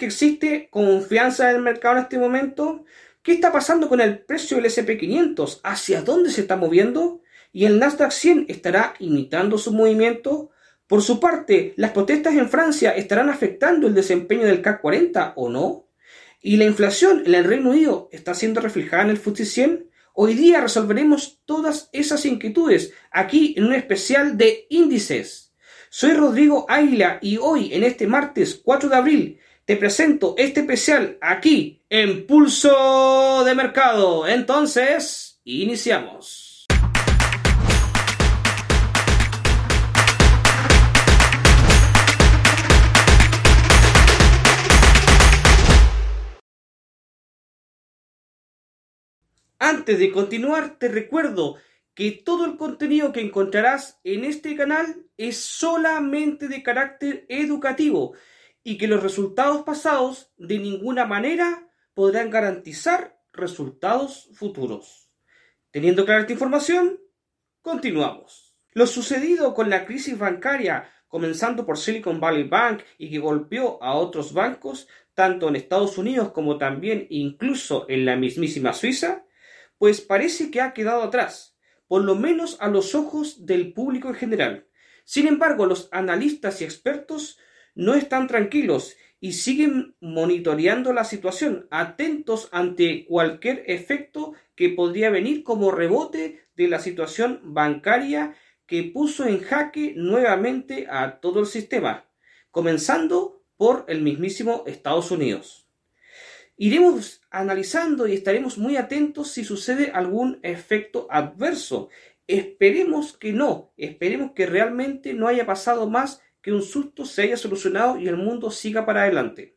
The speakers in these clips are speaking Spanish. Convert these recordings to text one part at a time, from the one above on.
que existe confianza en el mercado en este momento? ¿Qué está pasando con el precio del SP500? ¿Hacia dónde se está moviendo? ¿Y el Nasdaq 100 estará imitando su movimiento? Por su parte, ¿las protestas en Francia estarán afectando el desempeño del CAC 40 o no? ¿Y la inflación en el Reino Unido está siendo reflejada en el FTSE 100? Hoy día resolveremos todas esas inquietudes aquí en un especial de índices. Soy Rodrigo Águila y hoy, en este martes 4 de abril, te presento este especial aquí en Pulso de Mercado. Entonces, iniciamos. Antes de continuar, te recuerdo que todo el contenido que encontrarás en este canal es solamente de carácter educativo y que los resultados pasados de ninguna manera podrán garantizar resultados futuros. Teniendo clara esta información, continuamos. Lo sucedido con la crisis bancaria, comenzando por Silicon Valley Bank y que golpeó a otros bancos, tanto en Estados Unidos como también incluso en la mismísima Suiza, pues parece que ha quedado atrás, por lo menos a los ojos del público en general. Sin embargo, los analistas y expertos no están tranquilos y siguen monitoreando la situación, atentos ante cualquier efecto que podría venir como rebote de la situación bancaria que puso en jaque nuevamente a todo el sistema, comenzando por el mismísimo Estados Unidos. Iremos analizando y estaremos muy atentos si sucede algún efecto adverso. Esperemos que no, esperemos que realmente no haya pasado más que un susto se haya solucionado y el mundo siga para adelante.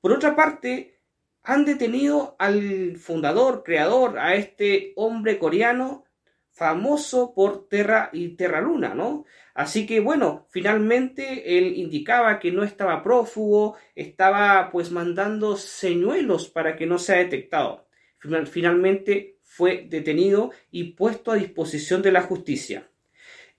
Por otra parte, han detenido al fundador, creador, a este hombre coreano famoso por Terra y Terra Luna, ¿no? Así que bueno, finalmente él indicaba que no estaba prófugo, estaba pues mandando señuelos para que no sea detectado. Finalmente fue detenido y puesto a disposición de la justicia.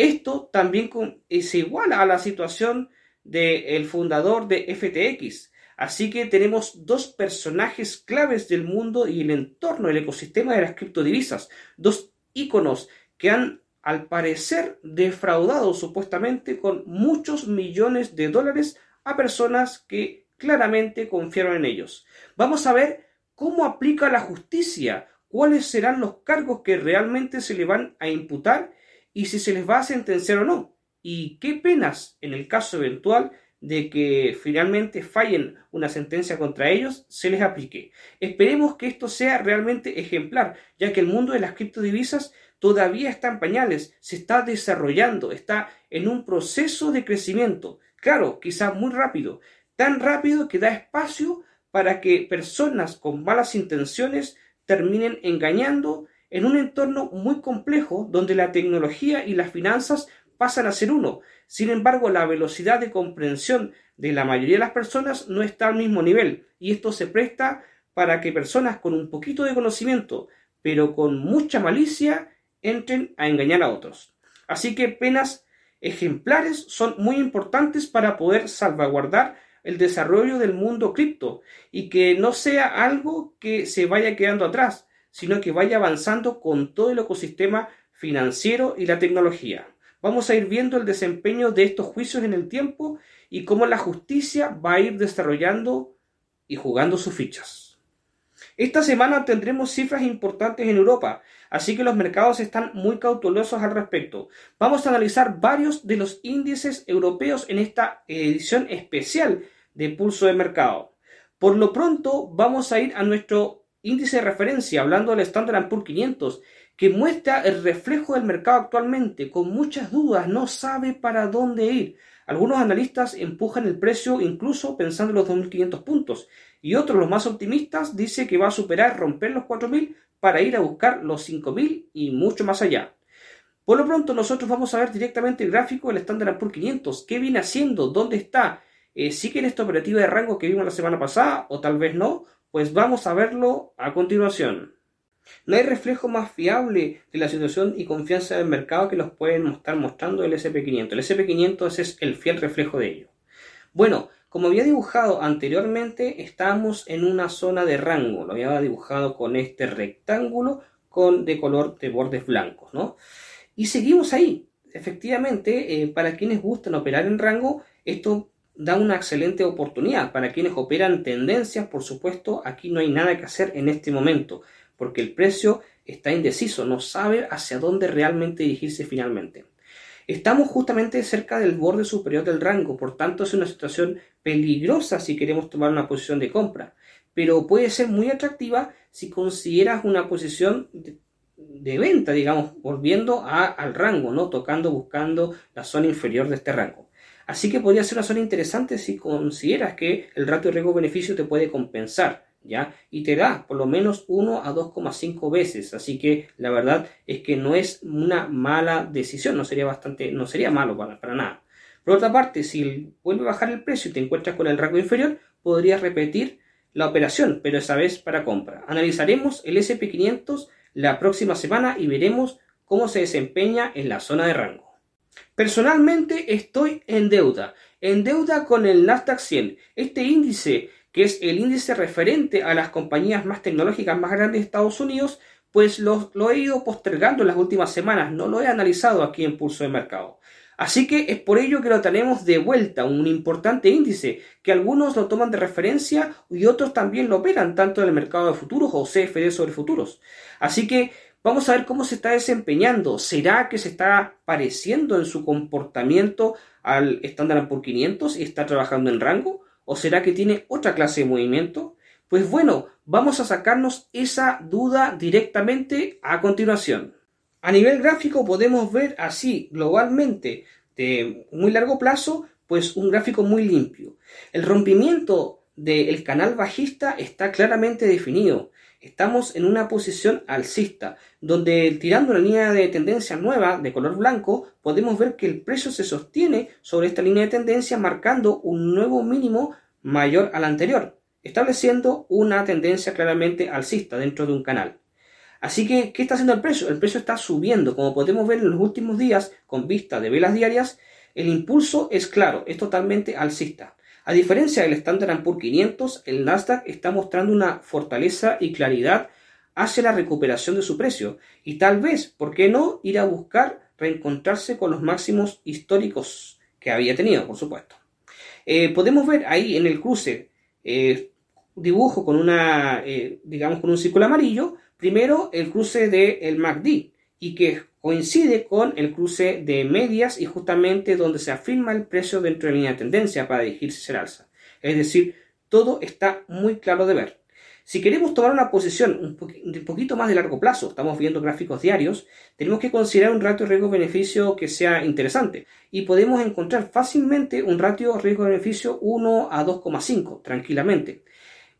Esto también es igual a la situación del fundador de FTX. Así que tenemos dos personajes claves del mundo y el entorno, el ecosistema de las criptodivisas, dos íconos que han al parecer defraudado supuestamente con muchos millones de dólares a personas que claramente confiaron en ellos. Vamos a ver cómo aplica la justicia, cuáles serán los cargos que realmente se le van a imputar y si se les va a sentenciar o no, y qué penas en el caso eventual de que finalmente fallen una sentencia contra ellos, se les aplique. Esperemos que esto sea realmente ejemplar, ya que el mundo de las criptodivisas todavía está en pañales, se está desarrollando, está en un proceso de crecimiento. Claro, quizás muy rápido, tan rápido que da espacio para que personas con malas intenciones terminen engañando en un entorno muy complejo donde la tecnología y las finanzas pasan a ser uno. Sin embargo, la velocidad de comprensión de la mayoría de las personas no está al mismo nivel y esto se presta para que personas con un poquito de conocimiento, pero con mucha malicia, entren a engañar a otros. Así que penas ejemplares son muy importantes para poder salvaguardar el desarrollo del mundo cripto y que no sea algo que se vaya quedando atrás, sino que vaya avanzando con todo el ecosistema financiero y la tecnología vamos a ir viendo el desempeño de estos juicios en el tiempo y cómo la justicia va a ir desarrollando y jugando sus fichas. Esta semana tendremos cifras importantes en Europa, así que los mercados están muy cautelosos al respecto. Vamos a analizar varios de los índices europeos en esta edición especial de Pulso de Mercado. Por lo pronto, vamos a ir a nuestro índice de referencia, hablando del Standard Poor's 500, que muestra el reflejo del mercado actualmente, con muchas dudas, no sabe para dónde ir. Algunos analistas empujan el precio incluso pensando en los 2.500 puntos. Y otros, los más optimistas, dicen que va a superar, romper los 4.000 para ir a buscar los 5.000 y mucho más allá. Por lo pronto nosotros vamos a ver directamente el gráfico del estándar por 500, qué viene haciendo, dónde está, eh, en esta operativa de rango que vimos la semana pasada o tal vez no, pues vamos a verlo a continuación. No hay reflejo más fiable de la situación y confianza del mercado que los pueden estar mostrando el SP500. El SP500 es el fiel reflejo de ello. Bueno, Como había dibujado anteriormente, estamos en una zona de rango. Lo había dibujado con este rectángulo con, de color de bordes blancos, ¿no? Y seguimos ahí. Efectivamente, eh, para quienes gustan operar en rango, esto da una excelente oportunidad. Para quienes operan tendencias, por supuesto, aquí no hay nada que hacer en este momento, porque el precio está indeciso, no sabe hacia dónde realmente dirigirse finalmente. Estamos justamente cerca del borde superior del rango, por tanto es una situación peligrosa si queremos tomar una posición de compra, pero puede ser muy atractiva si consideras una posición de, venta, digamos, volviendo al rango, ¿no? Tocando, buscando la zona inferior de este rango. Así que podría ser una zona interesante si consideras que el ratio riesgo-beneficio te puede compensar, ¿ya? Y te da por lo menos 1 a 2,5 veces. Así que la verdad es que no es una mala decisión, no sería bastante, no sería malo para, para nada. Por otra parte, si vuelve a bajar el precio y te encuentras con el rango inferior, podrías repetir la operación, pero esa vez para compra. Analizaremos el SP500 la próxima semana y veremos cómo se desempeña en la zona de rango. Personalmente estoy en deuda, en deuda con el Nasdaq 100. Este índice, que es el índice referente a las compañías más tecnológicas más grandes de Estados Unidos, pues lo, he ido postergando en las últimas semanas, no lo he analizado aquí en Pulso de Mercado. Así que es por ello que lo tenemos de vuelta, un importante índice, que algunos lo toman de referencia y otros también lo operan, tanto en el mercado de futuros o CFD sobre futuros. Así que Vamos a ver cómo se está desempeñando. ¿Será que se está pareciendo en su comportamiento al Standard por 500 y está trabajando en rango? ¿O será que tiene otra clase de movimiento? Pues bueno, vamos a sacarnos esa duda directamente a continuación. A nivel gráfico podemos ver así globalmente de muy largo plazo, pues un gráfico muy limpio. El rompimiento del canal bajista está claramente definido. Estamos en una posición alcista, donde tirando una línea de tendencia nueva de color blanco, podemos ver que el precio se sostiene sobre esta línea de tendencia marcando un nuevo mínimo mayor al anterior, estableciendo una tendencia claramente alcista dentro de un canal. Así que, ¿qué está haciendo el precio? El precio está subiendo, como podemos ver en los últimos días, con vista de velas diarias, el impulso es claro, es totalmente alcista. A diferencia del Standard Poor's 500, el Nasdaq está mostrando una fortaleza y claridad hacia la recuperación de su precio y tal vez, ¿por qué no?, ir a buscar reencontrarse con los máximos históricos que había tenido, por supuesto. Eh, podemos ver ahí en el cruce eh, dibujo con una, eh, digamos, con un círculo amarillo, primero el cruce del el MACD y que coincide con el cruce de medias y justamente donde se afirma el precio dentro de la línea de tendencia para dirigirse el alza. Es decir, todo está muy claro de ver. Si queremos tomar una posición un, poquito más de largo plazo, estamos viendo gráficos diarios, tenemos que considerar un ratio riesgo-beneficio que sea interesante y podemos encontrar fácilmente un ratio riesgo-beneficio 1 a 2,5 tranquilamente.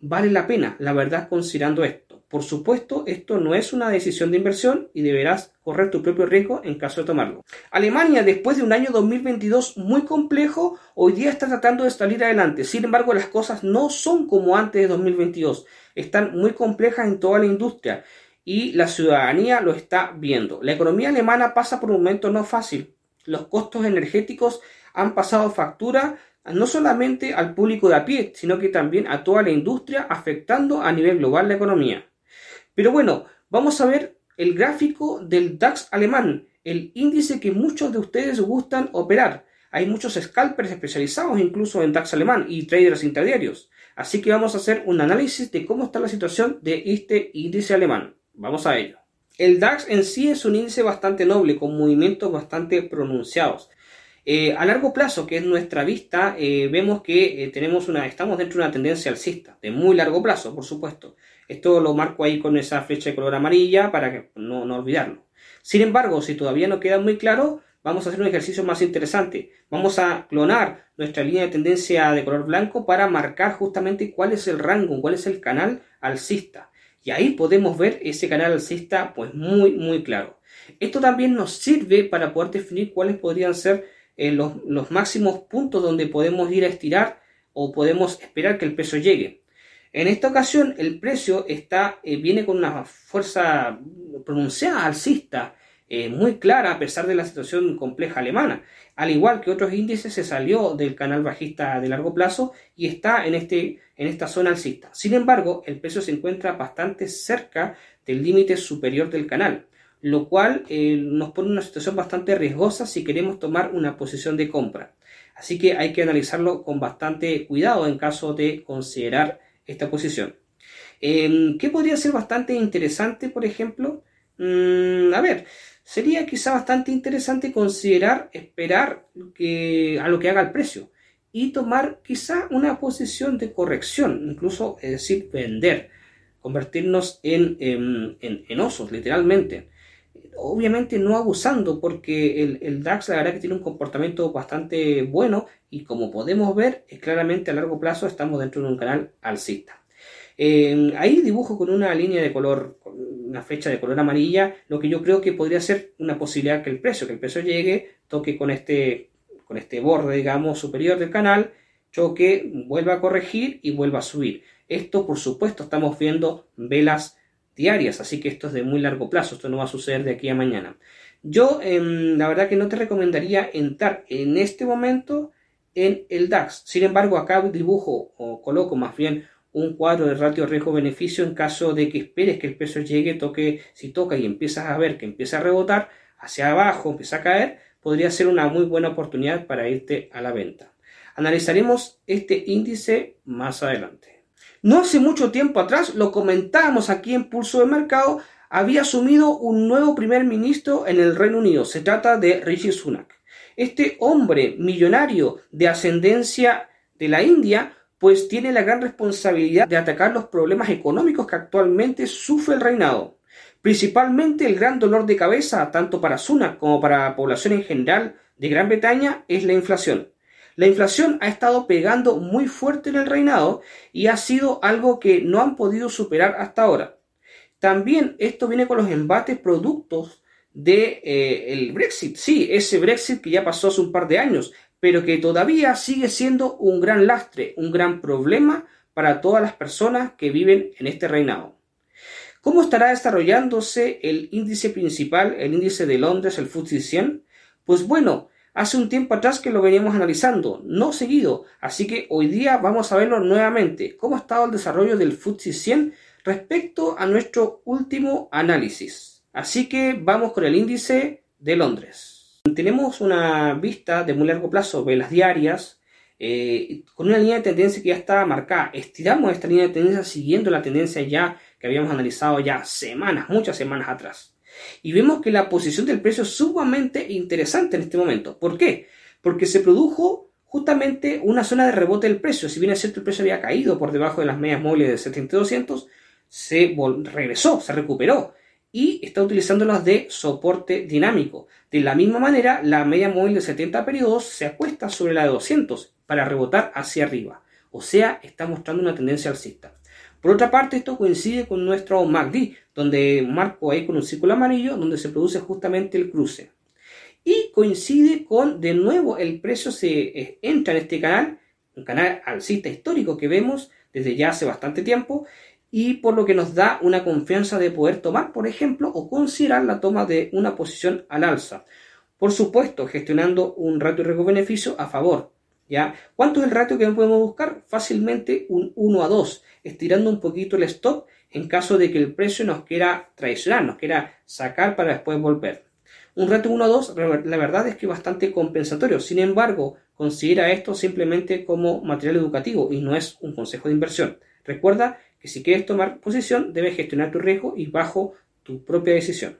Vale la pena, la verdad, considerando esto. Por supuesto, esto no es una decisión de inversión y deberás correr tu propio riesgo en caso de tomarlo. Alemania, después de un año 2022 muy complejo, hoy día está tratando de salir adelante. Sin embargo, las cosas no son como antes de 2022. Están muy complejas en toda la industria y la ciudadanía lo está viendo. La economía alemana pasa por un momento no fácil. Los costos energéticos han pasado factura no solamente al público de a pie, sino que también a toda la industria, afectando a nivel global la economía. Pero bueno, vamos a ver el gráfico del DAX alemán, el índice que muchos de ustedes gustan operar. Hay muchos scalpers especializados incluso en DAX alemán y traders intermediarios. Así que vamos a hacer un análisis de cómo está la situación de este índice alemán. Vamos a ello. El DAX en sí es un índice bastante noble, con movimientos bastante pronunciados. Eh, a largo plazo, que es nuestra vista, eh, vemos que eh, tenemos una, estamos dentro de una tendencia alcista, de muy largo plazo, por supuesto. Esto lo marco ahí con esa flecha de color amarilla para que no, no olvidarlo. Sin embargo, si todavía no queda muy claro, vamos a hacer un ejercicio más interesante. Vamos a clonar nuestra línea de tendencia de color blanco para marcar justamente cuál es el rango, cuál es el canal alcista. Y ahí podemos ver ese canal alcista pues muy muy claro. Esto también nos sirve para poder definir cuáles podrían ser eh, los, los máximos puntos donde podemos ir a estirar o podemos esperar que el peso llegue. En esta ocasión el precio está, eh, viene con una fuerza pronunciada alcista. eh, muy clara a pesar de la situación compleja alemana. Al igual que otros índices, se salió del canal bajista de largo plazo y está en, este, esta zona alcista. Sin embargo, el precio se encuentra bastante cerca del límite superior del canal, lo cual eh, nos pone en una situación bastante riesgosa si queremos tomar una posición de compra. Así que hay que analizarlo con bastante cuidado en caso de considerar esta posición. Em, ¿Qué podría ser bastante interesante, por ejemplo? Mm, a ver, sería quizá bastante interesante considerar esperar que, a lo que haga el precio y tomar quizá una posición de corrección, incluso es decir, vender, convertirnos en, en, osos, literalmente. Obviamente no abusando porque el, el, DAX la verdad que tiene un comportamiento bastante bueno y como podemos ver, claramente a largo plazo estamos dentro de un canal alcista. Eh, ahí dibujo con una línea de color, una fecha de color amarilla, lo que yo creo que podría ser una posibilidad que el precio, que el precio llegue, toque con este, con este borde, digamos, superior del canal, choque, vuelva a corregir y vuelva a subir. Esto, por supuesto, estamos viendo velas diarias, así que esto es de muy largo plazo, esto no va a suceder de aquí a mañana. Yo, em, la verdad que no te recomendaría entrar en este momento en el DAX. Sin embargo, acá dibujo o coloco más bien un cuadro de ratio riesgo-beneficio en caso de que esperes que el peso llegue, toque, si toca y empiezas a ver que empieza a rebotar hacia abajo, empieza a caer, podría ser una muy buena oportunidad para irte a la venta. Analizaremos este índice más adelante. No hace mucho tiempo atrás, lo comentábamos aquí en Pulso de Mercado, había asumido un nuevo primer ministro en el Reino Unido. Se trata de Rishi Sunak. Este hombre millonario de ascendencia de la India pues tiene la gran responsabilidad de atacar los problemas económicos que actualmente sufre el reinado. Principalmente el gran dolor de cabeza, tanto para Sunak como para la población en general de Gran Bretaña, es la inflación. La inflación ha estado pegando muy fuerte en el reinado y ha sido algo que no han podido superar hasta ahora. También esto viene con los embates productos de eh, Brexit. Sí, ese Brexit que ya pasó hace un par de años, pero que todavía sigue siendo un gran lastre, un gran problema para todas las personas que viven en este reinado. ¿Cómo estará desarrollándose el índice principal, el índice de Londres, el FTSE 100? Pues bueno, hace un tiempo atrás que lo veníamos analizando, no seguido, así que hoy día vamos a verlo nuevamente, cómo ha estado el desarrollo del FTSE 100 respecto a nuestro último análisis. Así que vamos con el índice de Londres. Tenemos una vista de muy largo plazo, velas diarias, eh, con una línea de tendencia que ya está marcada. Estiramos esta línea de tendencia siguiendo la tendencia ya que habíamos analizado ya semanas, muchas semanas atrás. Y vemos que la posición del precio es sumamente interesante en este momento. ¿Por qué? Porque se produjo justamente una zona de rebote del precio. Si bien es cierto el precio había caído por debajo de las medias móviles de 7200, se regresó, se recuperó y está utilizándolas de soporte dinámico. De la misma manera, la media móvil de 70 periodos se acuesta sobre la de 200 para rebotar hacia arriba. O sea, está mostrando una tendencia alcista. Por otra parte, esto coincide con nuestro MACD, donde marco ahí con un círculo amarillo, donde se produce justamente el cruce. Y coincide con, de nuevo, el precio se eh, entra en este canal, un canal alcista histórico que vemos desde ya hace bastante tiempo, y por lo que nos da una confianza de poder tomar, por ejemplo, o considerar la toma de una posición al alza. Por supuesto, gestionando un ratio riesgo-beneficio a favor. ¿Ya? ¿Cuánto es el ratio que podemos buscar? Fácilmente un 1 a 2, estirando un poquito el stop en caso de que el precio nos quiera traicionar, nos quiera sacar para después volver. Un ratio 1 a 2, la verdad es que bastante compensatorio. Sin embargo, considera esto simplemente como material educativo y no es un consejo de inversión. Recuerda que si quieres tomar posición debes gestionar tu riesgo y bajo tu propia decisión.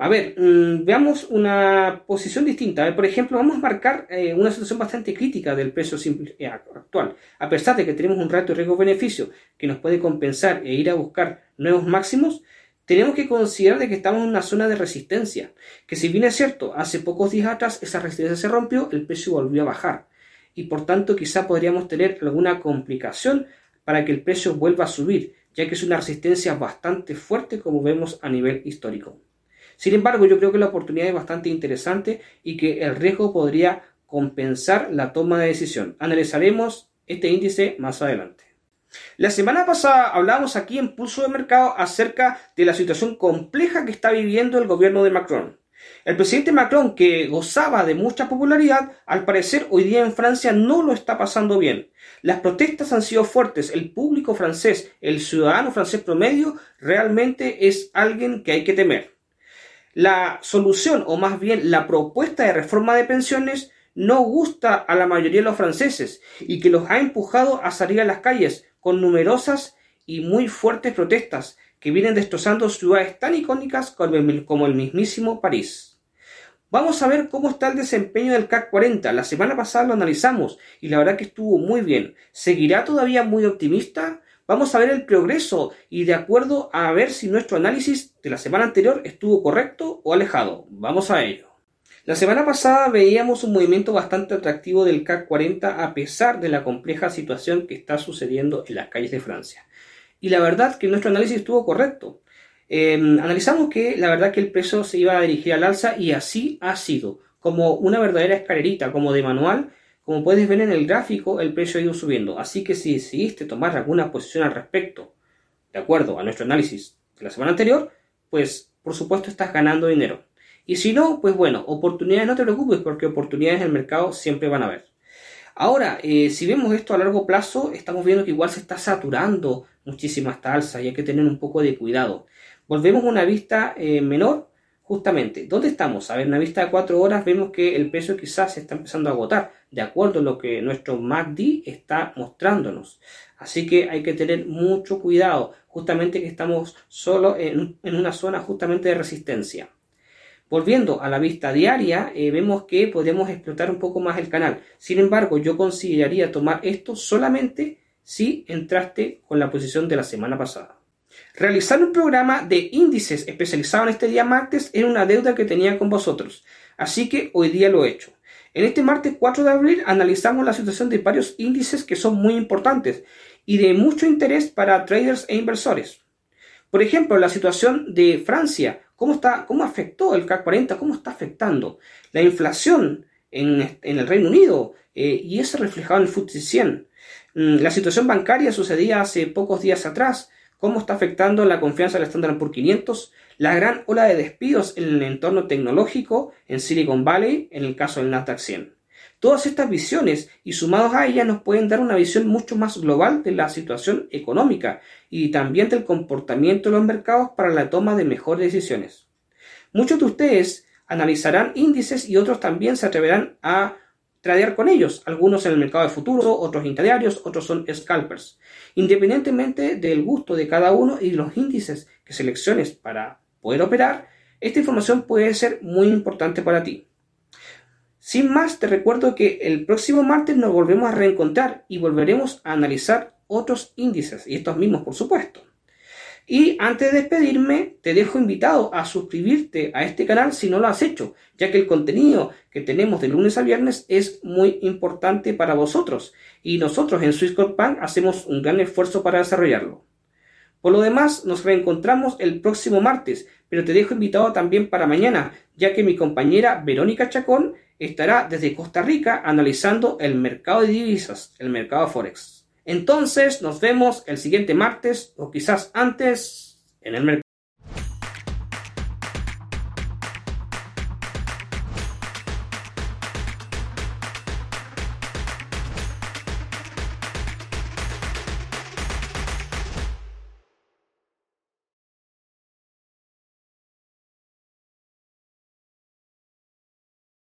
A ver, mm, veamos una posición distinta. por ejemplo, vamos a marcar eh, una situación bastante crítica del precio eh, actual. A pesar de que tenemos un ratio riesgo-beneficio que nos puede compensar e ir a buscar nuevos máximos, tenemos que considerar de que estamos en una zona de resistencia. Que si bien es cierto, hace pocos días atrás esa resistencia se rompió, el precio volvió a bajar. Y por tanto, quizá podríamos tener alguna complicación para que el precio vuelva a subir, ya que es una resistencia bastante fuerte como vemos a nivel histórico. Sin embargo, yo creo que la oportunidad es bastante interesante y que el riesgo podría compensar la toma de decisión. Analizaremos este índice más adelante. La semana pasada hablábamos aquí en Pulso de Mercado acerca de la situación compleja que está viviendo el gobierno de Macron. El presidente Macron, que gozaba de mucha popularidad, al parecer hoy día en Francia no lo está pasando bien. Las protestas han sido fuertes, el público francés, el ciudadano francés promedio, realmente es alguien que hay que temer. La solución, o más bien la propuesta de reforma de pensiones, no gusta a la mayoría de los franceses y que los ha empujado a salir a las calles con numerosas y muy fuertes protestas que vienen destrozando ciudades tan icónicas como el mismísimo París. Vamos a ver cómo está el desempeño del CAC 40. La semana pasada lo analizamos y la verdad que estuvo muy bien. ¿Seguirá todavía muy optimista? Vamos a ver el progreso y de acuerdo a ver si nuestro análisis de la semana anterior estuvo correcto o alejado. Vamos a ello. La semana pasada veíamos un movimiento bastante atractivo del CAC 40 a pesar de la compleja situación que está sucediendo en las calles de Francia. Y la verdad que nuestro análisis estuvo correcto. Em, analizamos que la verdad que el precio se iba a dirigir al alza y así ha sido. Como una verdadera escalerita, como de manual, como puedes ver en el gráfico, el precio ha ido subiendo. Así que si decidiste tomar alguna posición al respecto, de acuerdo a nuestro análisis de la semana anterior, pues por supuesto estás ganando dinero. Y si no, pues bueno, oportunidades no te preocupes porque oportunidades en el mercado siempre van a haber. Ahora, eh, si vemos esto a largo plazo, estamos viendo que igual se está saturando muchísimo esta alza y hay que tener un poco de cuidado. Volvemos a una vista eh, menor, justamente. ¿Dónde estamos? A ver, una vista de 4 horas vemos que el precio quizás se está empezando a agotar, de acuerdo a lo que nuestro MACD está mostrándonos. Así que hay que tener mucho cuidado, justamente que estamos solo en, en una zona justamente de resistencia. Volviendo a la vista diaria, eh, vemos que podemos explotar un poco más el canal. Sin embargo, yo consideraría tomar esto solamente si entraste con la posición de la semana pasada. Realizar un programa de índices especializado en este día martes era una deuda que tenía con vosotros, así que hoy día lo he hecho. En este martes 4 de abril analizamos la situación de varios índices que son muy importantes y de mucho interés para traders e inversores. Por ejemplo, la situación de Francia, ¿cómo, está, cómo afectó el CAC 40? ¿Cómo está afectando? La inflación en, el Reino Unido eh, y eso reflejado en el FTSE 100. Mm, la situación bancaria sucedía hace pocos días atrás. ¿Cómo está afectando la confianza del Standard Poor's 500? La gran ola de despidos en el entorno tecnológico en Silicon Valley, en el caso del Nasdaq 100. Todas estas visiones y sumados a ellas nos pueden dar una visión mucho más global de la situación económica y también del comportamiento de los mercados para la toma de mejores decisiones. Muchos de ustedes analizarán índices y otros también se atreverán a tradear con ellos, algunos en el mercado de futuro, otros interdiarios, otros son scalpers. Independientemente del gusto de cada uno y los índices que selecciones para poder operar, esta información puede ser muy importante para ti. Sin más, te recuerdo que el próximo martes nos volvemos a reencontrar y volveremos a analizar otros índices, y estos mismos por supuesto. Y antes de despedirme, te dejo invitado a suscribirte a este canal si no lo has hecho, ya que el contenido que tenemos de lunes a viernes es muy importante para vosotros y nosotros en Swissquote Bank hacemos un gran esfuerzo para desarrollarlo. Por lo demás, nos reencontramos el próximo martes, pero te dejo invitado también para mañana, ya que mi compañera Verónica Chacón estará desde Costa Rica analizando el mercado de divisas, el mercado Forex. Entonces nos vemos el siguiente martes o quizás antes en el mercado.